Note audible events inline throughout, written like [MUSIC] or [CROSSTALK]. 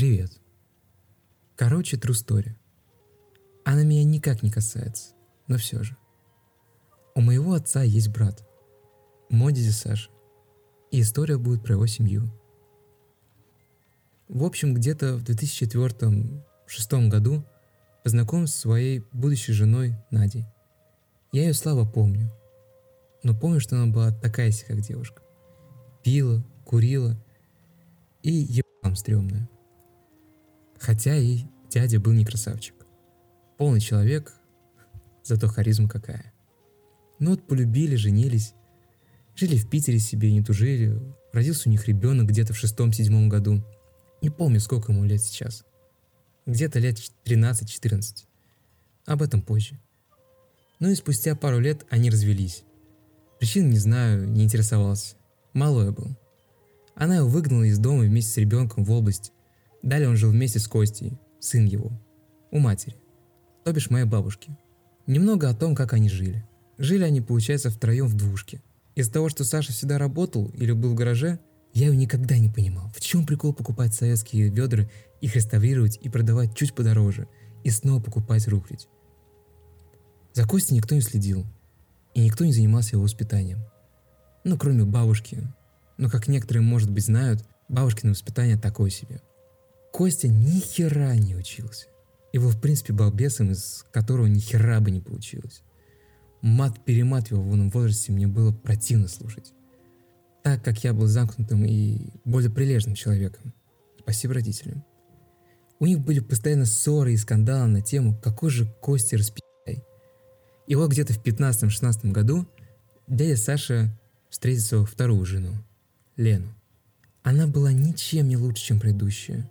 Привет. Короче, true story. Она меня никак не касается, но все же. У моего отца есть брат. Мой дядя Саша. И история будет про его семью. В общем, где-то в 2004-2006 году познакомился со своей будущей женой Надей. Я ее слабо помню, но помню, что она была такая себе, как девушка. Пила, курила и ебам стрёмная. Хотя и дядя был не красавчик. Полный человек, зато харизма какая. Ну вот полюбили, женились, жили в Питере себе, не тужили. Родился у них ребенок где-то в шестом-седьмом году. Не помню, сколько ему лет сейчас. Где-то лет 13-14. Об этом позже. Ну и спустя пару лет они развелись. Причин не знаю, не интересовался. Мало я был. Она его выгнала из дома вместе с ребенком в область. Далее он жил вместе с Костей, сын его, у матери, то бишь моей бабушки. Немного о том, как они жили. Жили они, получается, втроем в двушке. Из-за того, что Саша всегда работал или был в гараже, я его никогда не понимал. В чем прикол покупать советские ведра, их реставрировать и продавать чуть подороже, и снова покупать рухлить? За Костей никто не следил, и никто не занимался его воспитанием. Ну, кроме бабушки. Но, как некоторые, может быть, знают, бабушкино воспитание такое себе. Костя ни хера не учился. И был, в принципе, балбесом, из которого ни хера бы не получилось. Мат-перемат его в юном возрасте мне было противно слушать. Так как я был замкнутым и более прилежным человеком. Спасибо родителям. У них были постоянно ссоры и скандалы на тему, какой же Костя распи***й. И вот где-то в 15-16 году дядя Саша встретил свою вторую жену, Лену. Она была ничем не лучше, чем предыдущая.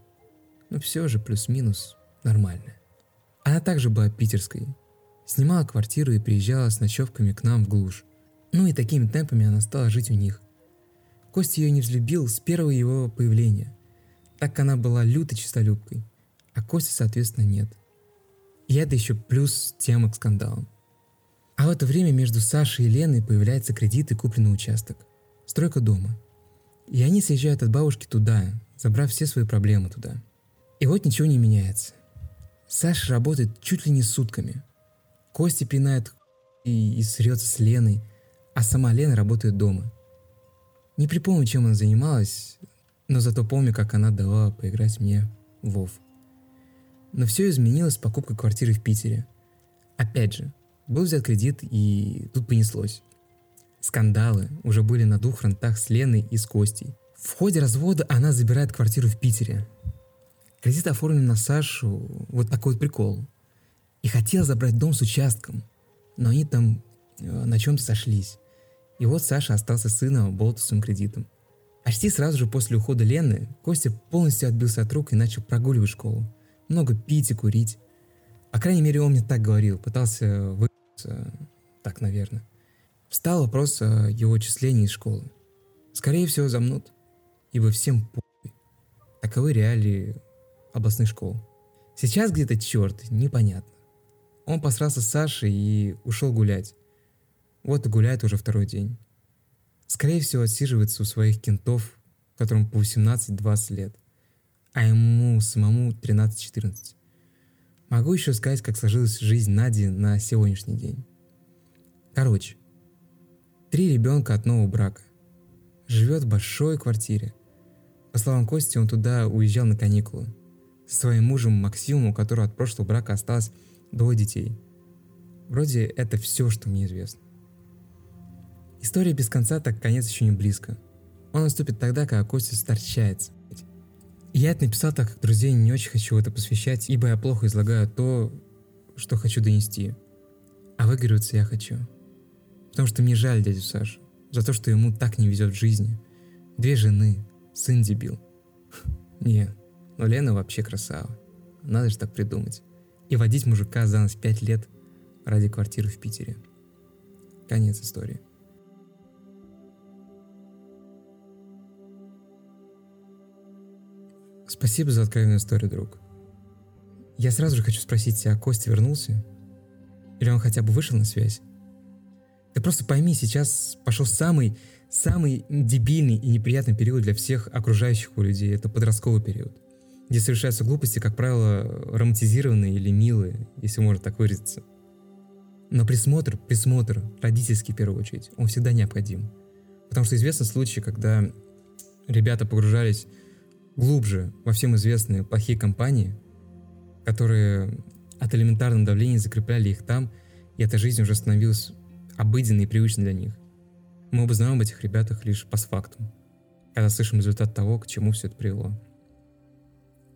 Но все же плюс-минус нормальная. Она также была питерской. Снимала квартиру и приезжала с ночевками к нам в глушь. Ну и такими темпами она стала жить у них. Костя ее не взлюбил с первого его появления, так как она была лютой чистолюбкой, а Костя, соответственно, нет. И это еще плюс тема к скандалам. А в это время между Сашей и Леной появляется кредит и купленный участок. Стройка дома. И они съезжают от бабушки туда, забрав все свои проблемы туда. И вот ничего не меняется. Саша работает чуть ли не сутками. Костя пинает и, и срется с Леной, а сама Лена работает дома. Не припомню, чем она занималась, но зато помню, как она давала поиграть мне в Вов. Но все изменилось с покупкой квартиры в Питере. Опять же, был взят кредит, и тут понеслось. Скандалы уже были на двух фронтах с Леной и с Костей. В ходе развода она забирает квартиру в Питере. Кредит оформлен на Сашу, вот такой вот прикол. И хотел забрать дом с участком, но они там э, на чем-то сошлись. И вот Саша остался сыном болтусом кредитом. Почти сразу же после ухода Лены Костя полностью отбился от рук и начал прогуливать школу. Много пить и курить. По крайней мере, он мне так говорил, пытался выйти, так, наверное. Встал вопрос о его отчислении из школы. Скорее всего, замнут, ибо всем похуй. Таковы реалии областных школ. Сейчас где-то черт, непонятно. Он посрался с Сашей и ушел гулять. Вот и гуляет уже второй день. Скорее всего, отсиживается у своих кентов, которым по 18-20 лет, а ему самому 13-14. Могу еще сказать, как сложилась жизнь Нади на сегодняшний день. Короче, три ребенка от нового брака. Живет в большой квартире. По словам Кости, он туда уезжал на каникулы – со своим мужем Максимом, у которого от прошлого брака осталось двое детей. Вроде это все, что мне известно. История без конца, так конец еще не близко. Он наступит тогда, когда Костя старчается. Я это написал, так как друзей не очень хочу это посвящать, ибо я плохо излагаю то, что хочу донести. А выигрываться я хочу. Потому что мне жаль дядю Сашу. За то, что ему так не везет в жизни. Две жены, сын дебил. [LAUGHS] Не, но Лена вообще красава. Надо же так придумать. И водить мужика за нас пять лет ради квартиры в Питере. Конец истории. Спасибо за откровенную историю, друг. Я сразу же хочу спросить тебя, Костя вернулся? Или он хотя бы вышел на связь? Ты просто пойми, сейчас пошел самый, самый дебильный и неприятный период для всех окружающих у людей. Это подростковый период. Где совершаются глупости, как правило, романтизированные или милые, если можно так выразиться. Но присмотр, присмотр, родительский в первую очередь, он всегда необходим. Потому что известны случаи, когда ребята погружались глубже во всем известные плохие компании, которые от элементарного давления закрепляли их там, и эта жизнь уже становилась обыденной и привычной для них. Мы оба знаем об этих ребятах лишь постфактум, когда слышим результат того, к чему все это привело.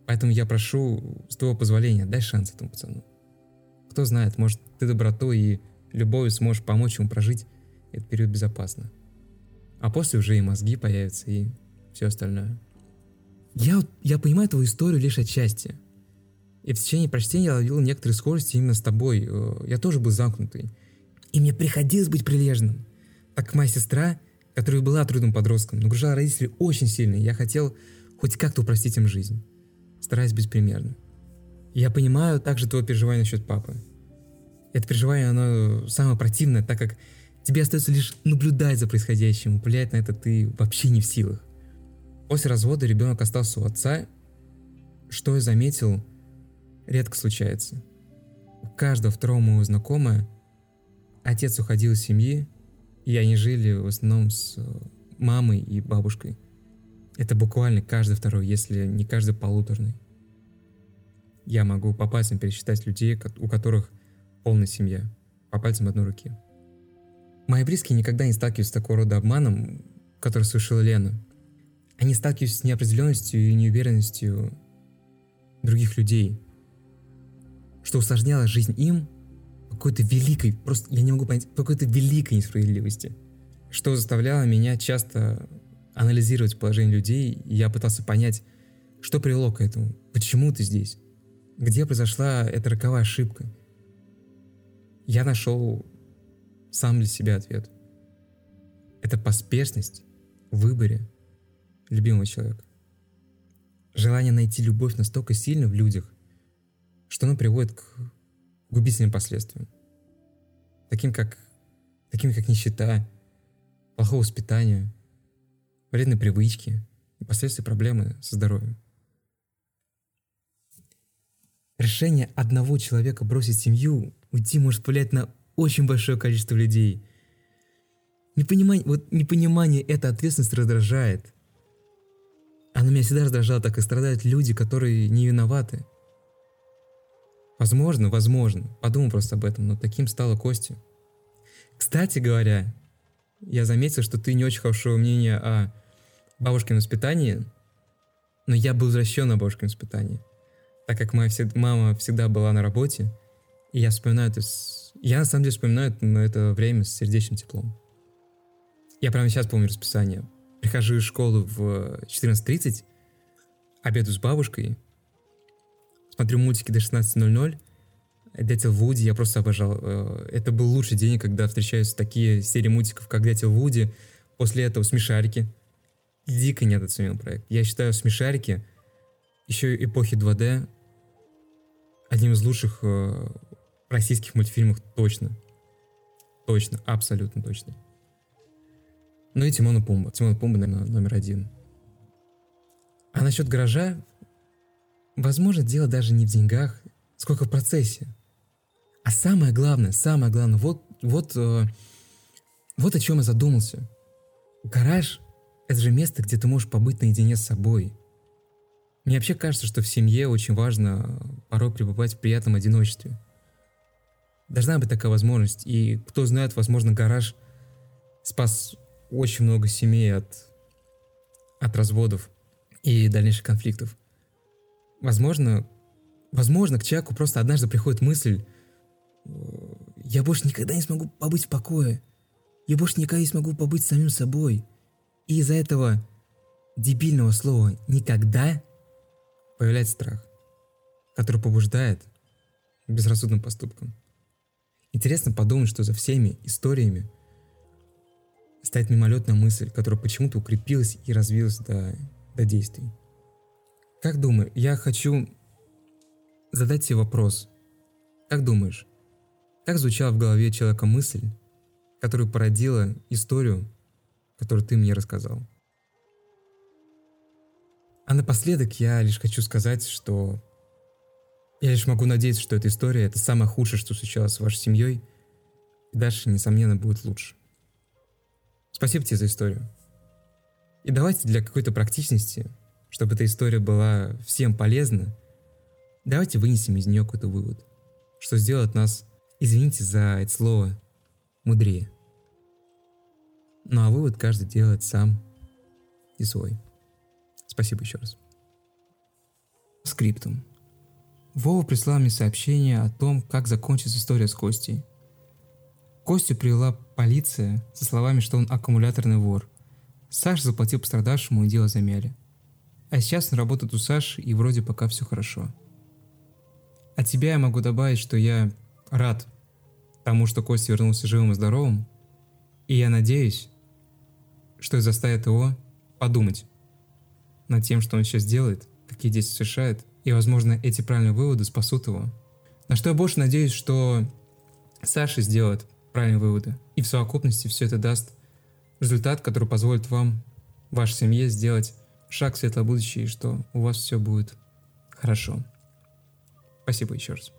Поэтому я прошу, с твоего позволения, дай шанс этому пацану. Кто знает, может, ты добротой и любовью сможешь помочь ему прожить этот период безопасно. А после уже и мозги появятся, и все остальное. Я, я понимаю твою историю лишь отчасти. И в течение прочтения я ловил некоторые схожести именно с тобой. Э, я тоже был замкнутый. И мне приходилось быть прилежным. Так моя сестра, которая была трудным подростком, нагружала родителей очень сильно, я хотел хоть как-то упростить им жизнь стараясь быть примерным. Я понимаю также твое переживание насчет папы. Это переживание, оно самое противное, так как тебе остается лишь наблюдать за происходящим, влиять на это ты вообще не в силах. После развода ребенок остался у отца, что я заметил, редко случается. У каждого второго моего знакомого отец уходил из семьи, и они жили в основном с мамой и бабушкой. Это буквально каждый второй, если не каждый полуторный. Я могу по пальцам пересчитать людей, у которых полная семья. По пальцам одной руки. Мои близкие никогда не сталкиваются с такого рода обманом, который совершила Лена. Они сталкиваются с неопределенностью и неуверенностью других людей, что усложняло жизнь им какой-то великой, просто я не могу понять, какой-то великой несправедливости, что заставляло меня часто анализировать положение людей, я пытался понять, что привело к этому, почему ты здесь, где произошла эта роковая ошибка. Я нашел сам для себя ответ. Это поспешность в выборе любимого человека. Желание найти любовь настолько сильно в людях, что оно приводит к губительным последствиям. Таким как, таким как нищета, плохое воспитание, вредные привычки последствия проблемы со здоровьем. Решение одного человека бросить семью, уйти может повлиять на очень большое количество людей. Непонимание, вот непонимание этой ответственности раздражает. Она меня всегда раздражала, так и страдают люди, которые не виноваты. Возможно, возможно, подумал просто об этом, но таким стала Костя. Кстати говоря, я заметил, что ты не очень хорошего мнения о бабушкином воспитании, но я был возвращен на бабушкином воспитании, так как моя всегда, мама всегда была на работе, и я вспоминаю это с... Я на самом деле вспоминаю это время с сердечным теплом. Я прямо сейчас помню расписание. Прихожу из школы в 14.30, обеду с бабушкой, смотрю мультики до 16.00, Дятел Вуди я просто обожал. Э, это был лучший день, когда встречаются такие серии мультиков, как Дятел Вуди. После этого смешарики дико недооценен проект. Я считаю смешарики еще эпохи 2D одним из лучших э, российских мультфильмов точно. Точно, абсолютно точно. Ну и Тимон и Пумба. Тимон и Пумба, наверное, номер один. А насчет гаража, возможно, дело даже не в деньгах, сколько в процессе. А самое главное, самое главное, вот, вот, э, вот о чем я задумался. Гараж это же место, где ты можешь побыть наедине с собой. Мне вообще кажется, что в семье очень важно порой пребывать в приятном одиночестве. Должна быть такая возможность. И кто знает, возможно, гараж спас очень много семей от, от разводов и дальнейших конфликтов. Возможно, возможно, к человеку просто однажды приходит мысль, я больше никогда не смогу побыть в покое. Я больше никогда не смогу побыть самим собой. И из-за этого дебильного слова «никогда» появляется страх, который побуждает к безрассудным поступкам. Интересно подумать, что за всеми историями стоит мимолетная мысль, которая почему-то укрепилась и развилась до, до действий. Как думаю, я хочу задать тебе вопрос. Как думаешь, как звучала в голове человека мысль, которая породила историю, который ты мне рассказал. А напоследок я лишь хочу сказать, что я лишь могу надеяться, что эта история — это самое худшее, что случалось с вашей семьей, и дальше, несомненно, будет лучше. Спасибо тебе за историю. И давайте для какой-то практичности, чтобы эта история была всем полезна, давайте вынесем из нее какой-то вывод, что сделает нас, извините за это слово, мудрее. Ну а вывод каждый делает сам и свой. Спасибо еще раз. Скриптум. Вова прислал мне сообщение о том, как закончится история с Костей. Костю привела полиция со словами, что он аккумуляторный вор. Саша заплатил пострадавшему и дело замяли. А сейчас он работает у Саши и вроде пока все хорошо. От тебя я могу добавить, что я рад тому, что Костя вернулся живым и здоровым, и я надеюсь, что это заставит его подумать над тем, что он сейчас делает, какие действия совершает, и, возможно, эти правильные выводы спасут его. На что я больше надеюсь, что Саша сделает правильные выводы, и в совокупности все это даст результат, который позволит вам, вашей семье сделать шаг в светлое будущее, и что у вас все будет хорошо. Спасибо еще раз.